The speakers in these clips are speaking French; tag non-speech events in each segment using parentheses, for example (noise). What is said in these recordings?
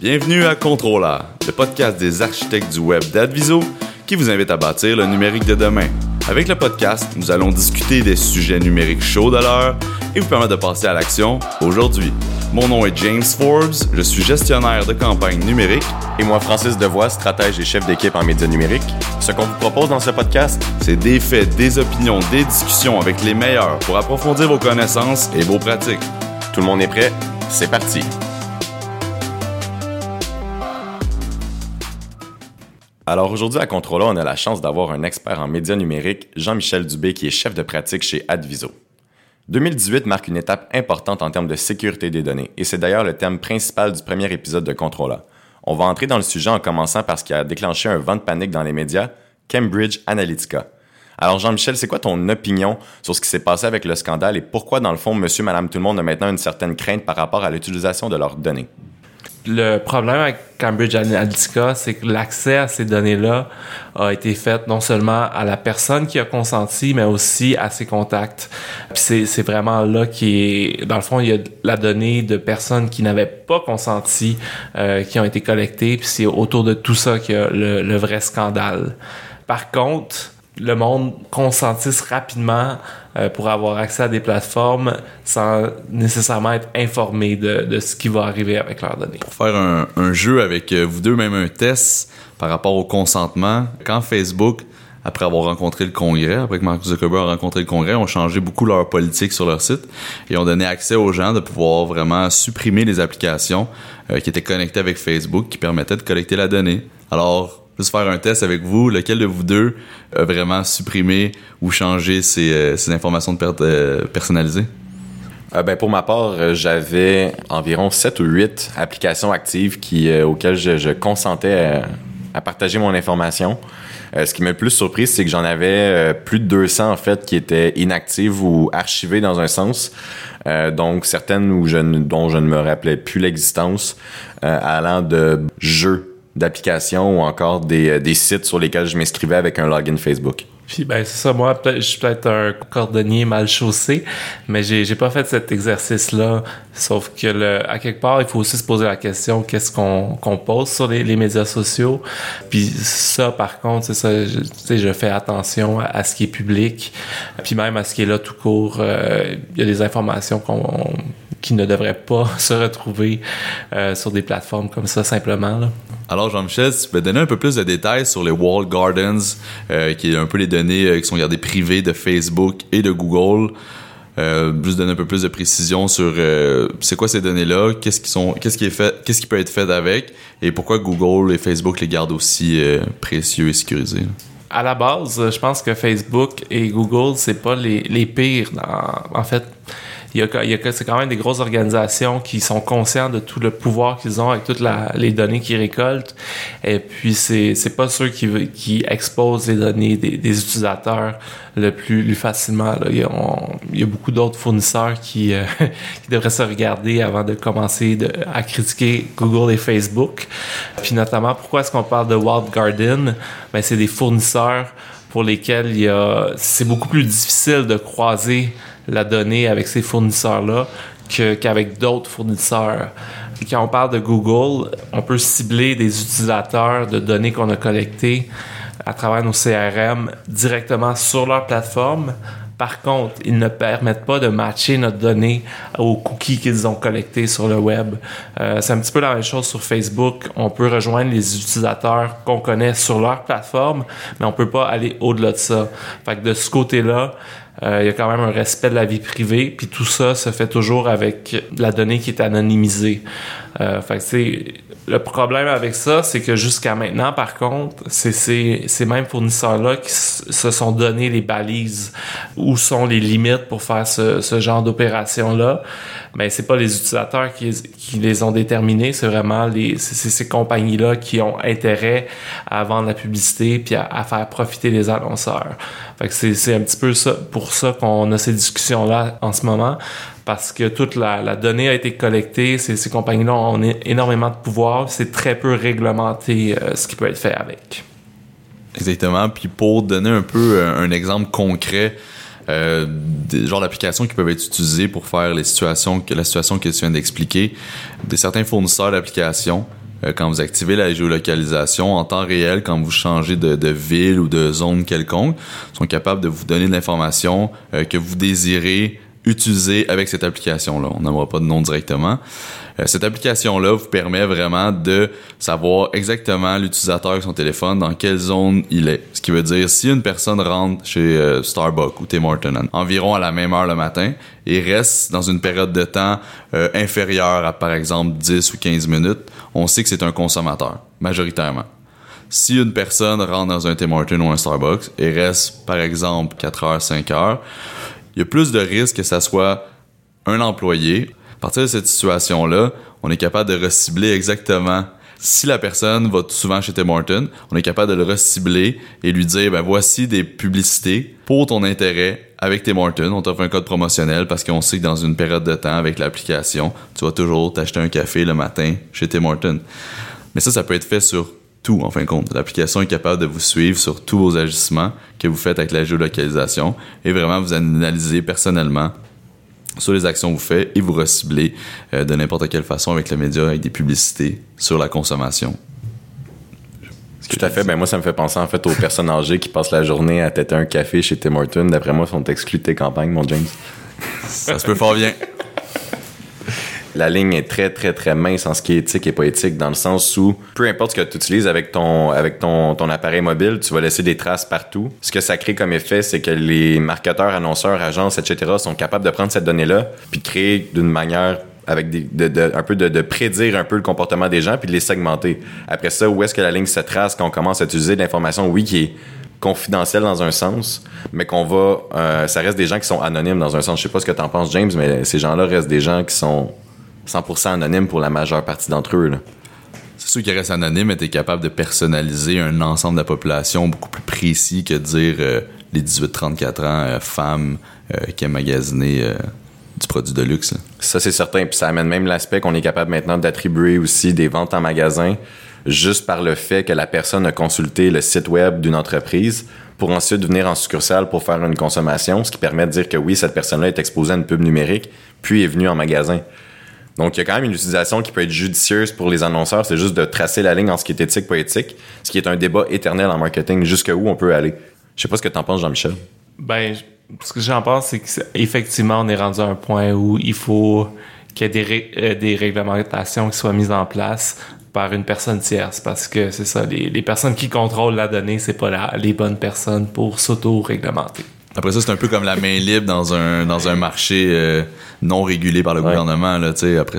Bienvenue à Contrôleur, le podcast des architectes du web d'Adviso qui vous invite à bâtir le numérique de demain. Avec le podcast, nous allons discuter des sujets numériques chauds de l'heure et vous permettre de passer à l'action aujourd'hui. Mon nom est James Forbes, je suis gestionnaire de campagne numérique. Et moi, Francis Devoix, stratège et chef d'équipe en médias numériques. Ce qu'on vous propose dans ce podcast, c'est des faits, des opinions, des discussions avec les meilleurs pour approfondir vos connaissances et vos pratiques. Tout le monde est prêt? C'est parti! Alors aujourd'hui à Contrôle, on a la chance d'avoir un expert en médias numériques, Jean-Michel Dubé, qui est chef de pratique chez Adviso. 2018 marque une étape importante en termes de sécurité des données, et c'est d'ailleurs le thème principal du premier épisode de Contrôle. On va entrer dans le sujet en commençant par ce qui a déclenché un vent de panique dans les médias, Cambridge Analytica. Alors Jean-Michel, c'est quoi ton opinion sur ce qui s'est passé avec le scandale et pourquoi dans le fond, monsieur, madame, tout le monde a maintenant une certaine crainte par rapport à l'utilisation de leurs données? Le problème avec Cambridge Analytica, c'est que l'accès à ces données-là a été fait non seulement à la personne qui a consenti, mais aussi à ses contacts. Puis c'est vraiment là qui est, dans le fond, il y a la donnée de personnes qui n'avaient pas consenti euh, qui ont été collectées. Puis c'est autour de tout ça qu'il y a le, le vrai scandale. Par contre, le monde consentisse rapidement euh, pour avoir accès à des plateformes sans nécessairement être informé de, de, ce qui va arriver avec leurs données. Pour faire un, un jeu avec euh, vous deux, même un test par rapport au consentement, quand Facebook, après avoir rencontré le Congrès, après que Mark Zuckerberg a rencontré le Congrès, ont changé beaucoup leur politique sur leur site et ont donné accès aux gens de pouvoir vraiment supprimer les applications euh, qui étaient connectées avec Facebook qui permettaient de collecter la donnée. Alors, juste faire un test avec vous. Lequel de vous deux a vraiment supprimé ou changé ces, euh, ces informations de euh, personnalisées? Euh, ben, pour ma part, euh, j'avais environ 7 ou 8 applications actives qui, euh, auxquelles je, consentais à, partager mon information. ce qui m'a le plus surpris, c'est que j'en avais plus de 200 en fait qui étaient inactives ou archivées dans un sens. donc certaines où je, dont je ne me rappelais plus l'existence, allant de jeux d'applications ou encore des, euh, des, sites sur lesquels je m'inscrivais avec un login Facebook. Puis ben c'est ça, moi je suis peut-être un cordonnier mal chaussé, mais j'ai j'ai pas fait cet exercice là. Sauf que à quelque part, il faut aussi se poser la question qu'est-ce qu'on qu'on pose sur les, les, médias sociaux? Puis ça, par contre, c'est ça, je, je fais attention à, ce qui est public, puis même à ce qui est là tout court. Euh, il y a des informations qu'on qui ne devraient pas (laughs) se retrouver euh, sur des plateformes comme ça simplement. Là. Alors Jean-Michel, tu peux donner un peu plus de détails sur les Wall Gardens, euh, qui est un peu les données euh, qui sont gardées privées de Facebook et de Google. Euh, juste donner un peu plus de précision sur euh, c'est quoi ces données-là, qu'est-ce qui sont, qu'est-ce qui est fait, qu'est-ce qui peut être fait avec, et pourquoi Google et Facebook les gardent aussi euh, précieux et sécurisés. À la base, je pense que Facebook et Google c'est pas les, les pires. Dans, en fait, il y a, il y a c'est quand même des grosses organisations qui sont conscients de tout le pouvoir qu'ils ont avec toutes les données qu'ils récoltent. Et puis c'est c'est pas ceux qui qui exposent les données des, des utilisateurs le plus, plus facilement. Là. Il, y a, on, il y a beaucoup d'autres fournisseurs qui euh, (laughs) qui devraient se regarder avant de commencer à critiquer Google et Facebook. Puis notamment pourquoi est-ce qu'on parle de Wild Garden? Ben c'est des fournisseurs pour lesquels il y a c'est beaucoup plus difficile de croiser la donnée avec ces fournisseurs-là qu'avec d'autres fournisseurs. Quand on parle de Google, on peut cibler des utilisateurs de données qu'on a collectées à travers nos CRM directement sur leur plateforme. Par contre, ils ne permettent pas de matcher notre donnée aux cookies qu'ils ont collectés sur le web. Euh, c'est un petit peu la même chose sur Facebook. On peut rejoindre les utilisateurs qu'on connaît sur leur plateforme, mais on peut pas aller au-delà de ça. Fait que de ce côté-là, il y a quand même un respect de la vie privée, puis tout ça se fait toujours avec la donnée qui est anonymisée. Euh, le problème avec ça, c'est que jusqu'à maintenant, par contre, c'est ces, mêmes fournisseurs-là qui se sont donné les balises, où sont les limites pour faire ce, ce genre d'opération-là. Mais c'est pas les utilisateurs qui, qui les ont déterminés, c'est vraiment les, ces compagnies-là qui ont intérêt à vendre la publicité puis à, faire profiter les annonceurs. C'est un petit peu ça, pour ça qu'on a ces discussions-là en ce moment parce que toute la, donnée a été collectée. Ces, compagnies-là ont énormément de pouvoir. C'est très peu réglementé euh, ce qui peut être fait avec. Exactement. Puis pour donner un peu un, un exemple concret, euh, des genres d'applications qui peuvent être utilisées pour faire les situations que la situation que tu viens d'expliquer, des certains fournisseurs d'applications euh, quand vous activez la géolocalisation en temps réel, quand vous changez de, ville ou de zone quelconque, sont capables de vous donner de l'information euh, que vous désirez utiliser avec cette application-là. On n'aimera pas de nom directement. Euh, cette application-là vous permet vraiment de savoir exactement l'utilisateur de son téléphone, dans quelle zone il est. Ce qui veut dire, si une personne rentre chez euh, Starbucks ou Tim Hortons environ à la même heure le matin et reste dans une période de temps euh, inférieure à, par exemple, 10 ou 15 minutes, on sait que c'est un consommateur, majoritairement. Si une personne rentre dans un Tim Hortons ou un Starbucks et reste, par exemple, 4 heures, 5 heures, il y a plus de risques que ça soit un employé. À partir de cette situation-là, on est capable de recibler exactement si la personne va souvent chez Tim Hortons, on est capable de le recibler et lui dire ben voici des publicités pour ton intérêt avec Tim Hortons. On t'offre un code promotionnel parce qu'on sait que dans une période de temps avec l'application, tu vas toujours t'acheter un café le matin chez Tim Hortons. Mais ça, ça peut être fait sur tout, en fin de compte. L'application est capable de vous suivre sur tous vos agissements que vous faites avec la géolocalisation et vraiment vous analyser personnellement sur les actions que vous faites et vous recibler euh, de n'importe quelle façon avec le média, avec des publicités sur la consommation. Tout à fait. Ben moi, ça me fait penser en fait aux personnes âgées qui passent la journée à têter un café chez Tim Hortons. D'après moi, sont exclus de tes campagnes, mon James. Ça se peut fort bien. La ligne est très, très, très mince en ce qui est éthique et pas éthique, dans le sens où peu importe ce que tu utilises avec ton, avec ton, ton appareil mobile, tu vas laisser des traces partout. Ce que ça crée comme effet, c'est que les marketeurs, annonceurs, agences, etc. sont capables de prendre cette donnée-là puis créer d'une manière avec des, de, un peu de, de, prédire un peu le comportement des gens puis de les segmenter. Après ça, où est-ce que la ligne se trace quand on commence à utiliser de l'information, oui, qui est confidentielle dans un sens, mais qu'on va, euh, ça reste des gens qui sont anonymes dans un sens. Je sais pas ce que t'en penses, James, mais ces gens-là restent des gens qui sont 100% anonymes pour la majeure partie d'entre eux. C'est sûr qu'ils restent anonymes, mais t'es capable de personnaliser un ensemble de la population beaucoup plus précis que de dire euh, les 18-34 ans, euh, femmes euh, qui aiment magasiner du produit de luxe. Ça, c'est certain. Puis ça amène même l'aspect qu'on est capable maintenant d'attribuer aussi des ventes en magasin juste par le fait que la personne a consulté le site web d'une entreprise pour ensuite venir en succursale pour faire une consommation, ce qui permet de dire que oui, cette personne-là est exposée à une pub numérique, puis est venue en magasin. Donc, il y a quand même une utilisation qui peut être judicieuse pour les annonceurs. C'est juste de tracer la ligne en ce qui est éthique, pas éthique, ce qui est un débat éternel en marketing. Jusqu'où on peut aller. Je sais pas ce que tu en penses, Jean-Michel. Ben, ce que j'en pense, c'est qu'effectivement, on est rendu à un point où il faut qu'il y ait des, euh, des réglementations qui soient mises en place par une personne tierce parce que c'est ça, les, personnes qui contrôlent la donnée, c'est pas les bonnes personnes pour s'auto-réglementer. Après ça, c'est un peu comme la main libre dans un, dans un marché euh, non régulé par le ouais. gouvernement. Là, après,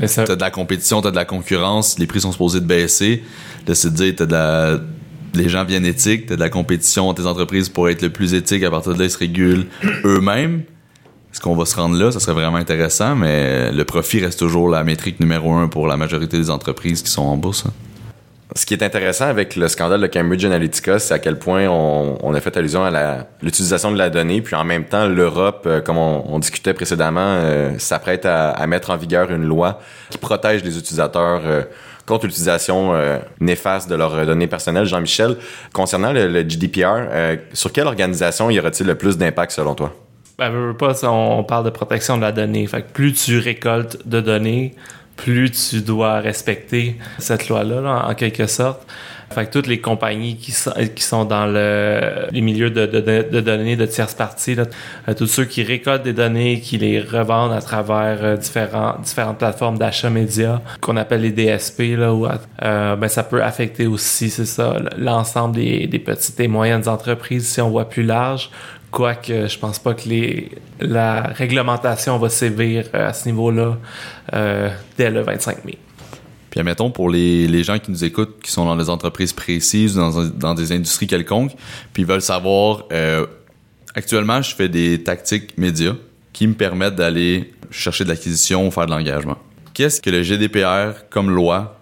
t'as de la compétition, t'as de la concurrence, les prix sont supposés de baisser. Là, c'est de dire, t'as de la... Les gens viennent éthiques, t'as de la compétition, tes entreprises pour être le plus éthique, à partir de là, ils se régulent eux-mêmes. Est-ce qu'on va se rendre là? Ça serait vraiment intéressant, mais le profit reste toujours la métrique numéro un pour la majorité des entreprises qui sont en bourse. Hein. Ce qui est intéressant avec le scandale de Cambridge Analytica, c'est à quel point on, a fait allusion à l'utilisation de la donnée, puis en même temps, l'Europe, euh, comme on, discutait précédemment, euh, s'apprête à, mettre en vigueur une loi qui protège les utilisateurs euh, contre l'utilisation néfaste de leurs données personnelles. Jean-Michel, concernant le, GDPR, sur quelle organisation y aura-t-il le plus d'impact selon toi? Ben, pas, on parle de protection de la donnée. Fait que plus tu récoltes de données, plus tu dois respecter cette loi-là, là, en quelque sorte. Fait que toutes les compagnies qui sont, qui sont dans le, les milieux de, de, de données de tierces parties, euh, tous ceux qui récoltent des données, qui les revendent à travers euh, différentes plateformes d'achat média, qu'on appelle les DSP, là, euh, ben, ça peut affecter aussi, c'est ça, l'ensemble des, des petites et moyennes entreprises, si on voit plus large, Quoique, je pense pas que les, la réglementation va sévir à ce niveau-là euh, dès le 25 mai. Puis admettons, pour les, les gens qui nous écoutent, qui sont dans des entreprises précises, dans, dans des industries quelconques, puis ils veulent savoir, euh, actuellement, je fais des tactiques médias qui me permettent d'aller chercher de l'acquisition, faire de l'engagement. Qu'est-ce que le GDPR, comme loi,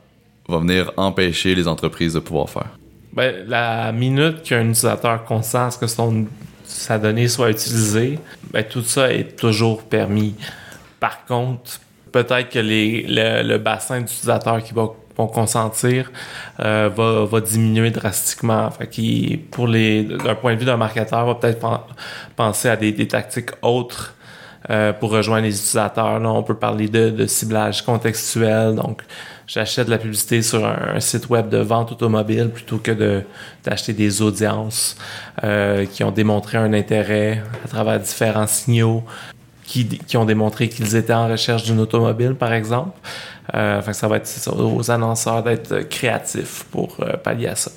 va venir empêcher les entreprises de pouvoir faire? Ben, la minute qu'un utilisateur consent que son sa donnée soit utilisée, ben, tout ça est toujours permis. Par contre, peut-être que les, le, bassin d'utilisateurs qui va, vont consentir euh, va, va, diminuer drastiquement. D'un point de vue d'un marketeur, va peut-être penser à des, des tactiques autres euh, pour rejoindre les utilisateurs. Là, on peut parler de, ciblage contextuel, donc j'achète de la publicité sur un, site web de vente automobile plutôt que d'acheter des audiences euh, qui ont démontré un intérêt à travers différents signaux qui, ont démontré qu'ils étaient en recherche d'une automobile, par exemple. Euh, ça va être aux annonceurs d'être créatifs pour euh, pallier à ça.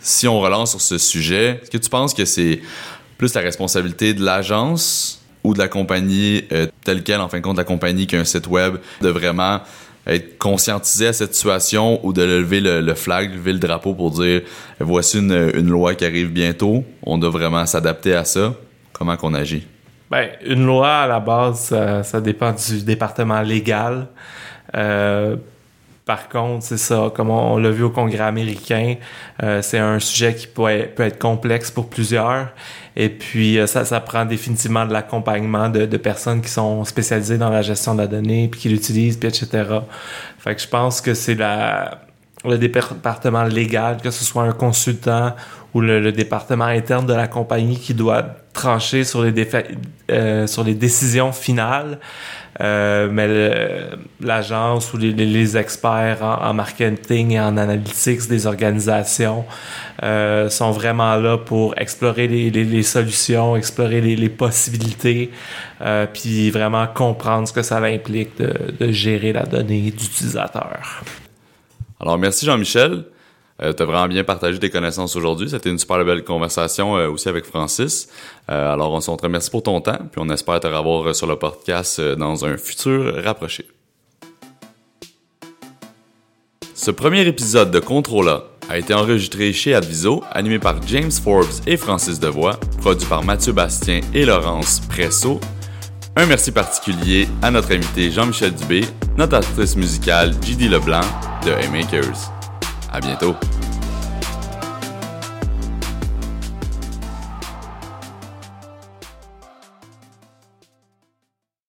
Si on relance sur ce sujet, est-ce que tu penses que c'est plus la responsabilité de l'agence ou de la compagnie euh, telle qu'elle, en fin de compte, la compagnie qui a un site web, de vraiment être conscientisé à cette situation ou de lever le, flag, lever le drapeau pour dire voici une, une, loi qui arrive bientôt, on doit vraiment s'adapter à ça. Comment qu'on agit? Ben, une loi à la base, ça, dépend du département légal. Euh, par contre, c'est ça, comme on, l'a vu au Congrès américain, euh, c'est un sujet qui peut être, complexe pour plusieurs. Et puis, euh, ça, ça prend définitivement de l'accompagnement de, de, personnes qui sont spécialisées dans la gestion de la donnée, puis qui l'utilisent, puis etc. Fait que je pense que c'est la le département légal, que ce soit un consultant ou le, département interne de la compagnie qui doit trancher sur les, euh, sur les décisions finales. Euh, mais l'agence ou les, experts en, marketing et en analytics des organisations euh, sont vraiment là pour explorer les, les solutions, explorer les, possibilités, euh, puis vraiment comprendre ce que ça implique de, de gérer la donnée d'utilisateur. Alors, merci Jean-Michel. Euh, tu as vraiment bien partagé tes connaissances aujourd'hui. C'était une super belle conversation euh, aussi avec Francis. Euh, alors, on se remercie pour ton temps, puis on espère te revoir sur le podcast dans un futur rapproché. Ce premier épisode de Controla a été enregistré chez Adviso, animé par James Forbes et Francis Devoix, produit par Mathieu Bastien et Laurence Presso. Un merci particulier à notre invité Jean-Michel Dubé, notre artiste musicale JD Leblanc de A-Makers. À bientôt.